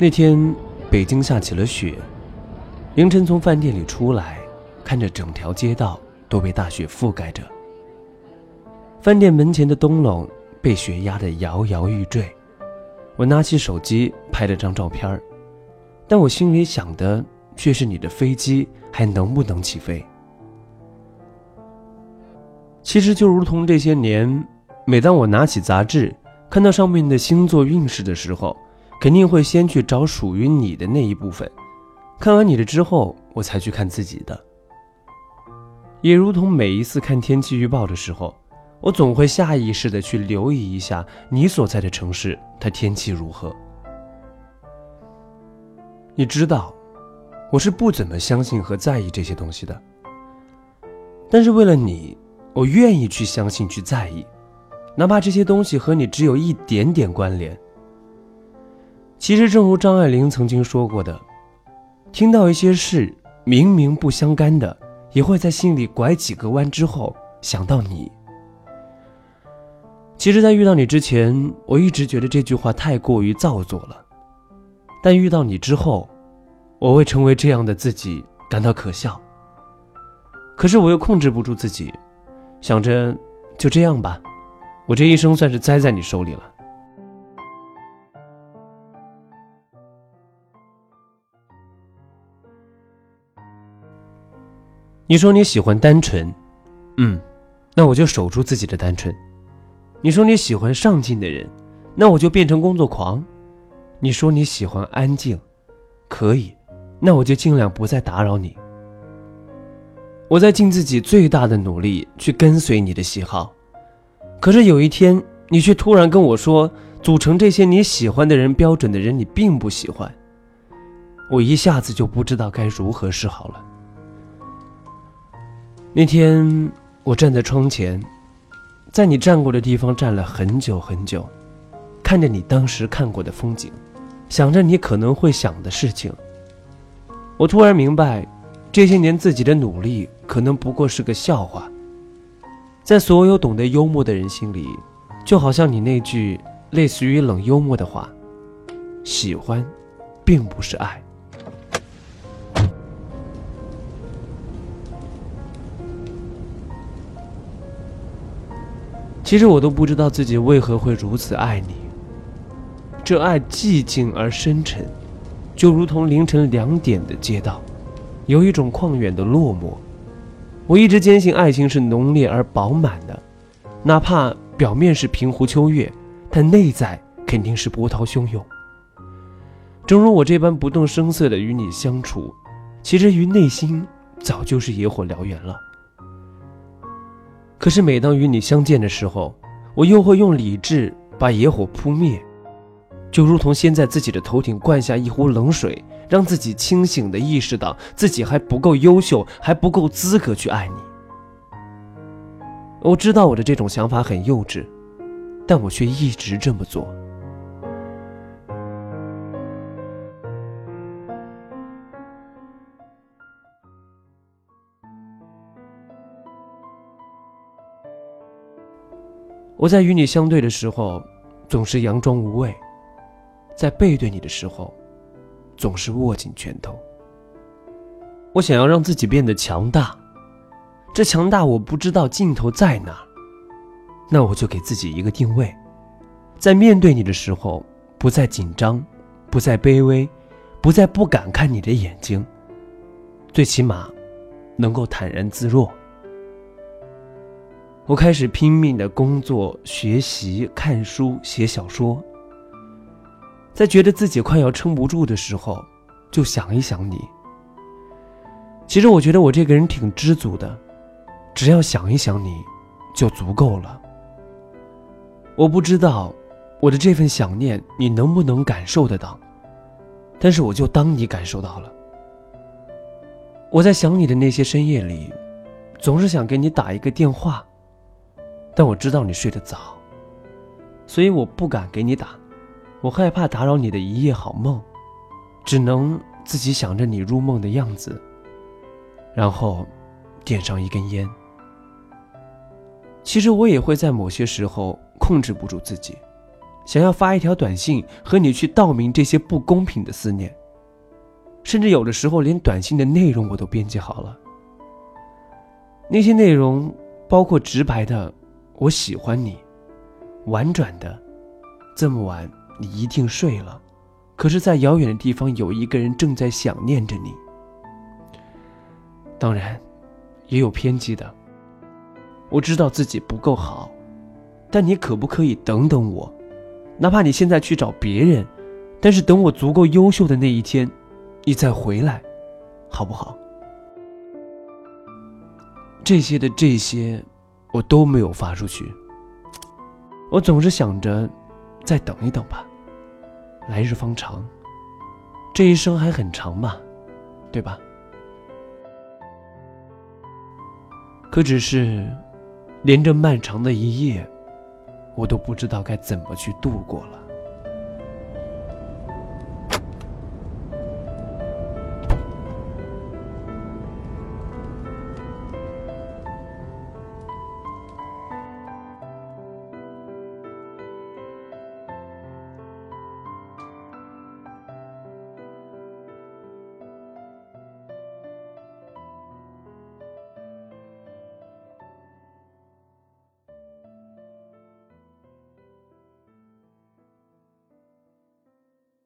那天，北京下起了雪。凌晨从饭店里出来，看着整条街道都被大雪覆盖着。饭店门前的灯笼被雪压得摇摇欲坠。我拿起手机拍了张照片但我心里想的却是你的飞机还能不能起飞。其实就如同这些年，每当我拿起杂志，看到上面的星座运势的时候。肯定会先去找属于你的那一部分，看完你的之后，我才去看自己的。也如同每一次看天气预报的时候，我总会下意识的去留意一下你所在的城市它天气如何。你知道，我是不怎么相信和在意这些东西的，但是为了你，我愿意去相信去在意，哪怕这些东西和你只有一点点关联。其实，正如张爱玲曾经说过的，听到一些事明明不相干的，也会在心里拐几个弯之后想到你。其实，在遇到你之前，我一直觉得这句话太过于造作了。但遇到你之后，我为成为这样的自己感到可笑。可是我又控制不住自己，想着就这样吧，我这一生算是栽在你手里了。你说你喜欢单纯，嗯，那我就守住自己的单纯。你说你喜欢上进的人，那我就变成工作狂。你说你喜欢安静，可以，那我就尽量不再打扰你。我在尽自己最大的努力去跟随你的喜好，可是有一天，你却突然跟我说，组成这些你喜欢的人标准的人，你并不喜欢。我一下子就不知道该如何是好了。那天，我站在窗前，在你站过的地方站了很久很久，看着你当时看过的风景，想着你可能会想的事情。我突然明白，这些年自己的努力可能不过是个笑话。在所有懂得幽默的人心里，就好像你那句类似于冷幽默的话：“喜欢，并不是爱。”其实我都不知道自己为何会如此爱你。这爱寂静而深沉，就如同凌晨两点的街道，有一种旷远的落寞。我一直坚信爱情是浓烈而饱满的，哪怕表面是平湖秋月，但内在肯定是波涛汹涌。正如我这般不动声色的与你相处，其实于内心早就是野火燎原了。可是每当与你相见的时候，我又会用理智把野火扑灭，就如同先在自己的头顶灌下一壶冷水，让自己清醒的意识到自己还不够优秀，还不够资格去爱你。我知道我的这种想法很幼稚，但我却一直这么做。我在与你相对的时候，总是佯装无畏；在背对你的时候，总是握紧拳头。我想要让自己变得强大，这强大我不知道尽头在哪。那我就给自己一个定位，在面对你的时候，不再紧张，不再卑微，不再不敢看你的眼睛，最起码，能够坦然自若。我开始拼命的工作、学习、看书、写小说。在觉得自己快要撑不住的时候，就想一想你。其实我觉得我这个人挺知足的，只要想一想你，就足够了。我不知道我的这份想念你能不能感受得到，但是我就当你感受到了。我在想你的那些深夜里，总是想给你打一个电话。但我知道你睡得早，所以我不敢给你打，我害怕打扰你的一夜好梦，只能自己想着你入梦的样子，然后点上一根烟。其实我也会在某些时候控制不住自己，想要发一条短信和你去道明这些不公平的思念，甚至有的时候连短信的内容我都编辑好了。那些内容包括直白的“我喜欢你”，婉转的“这么晚你一定睡了”，可是，在遥远的地方有一个人正在想念着你。当然，也有偏激的。我知道自己不够好，但你可不可以等等我？哪怕你现在去找别人，但是等我足够优秀的那一天，你再回来，好不好？这些的这些，我都没有发出去。我总是想着，再等一等吧。来日方长，这一生还很长嘛，对吧？可只是，连这漫长的一夜，我都不知道该怎么去度过了。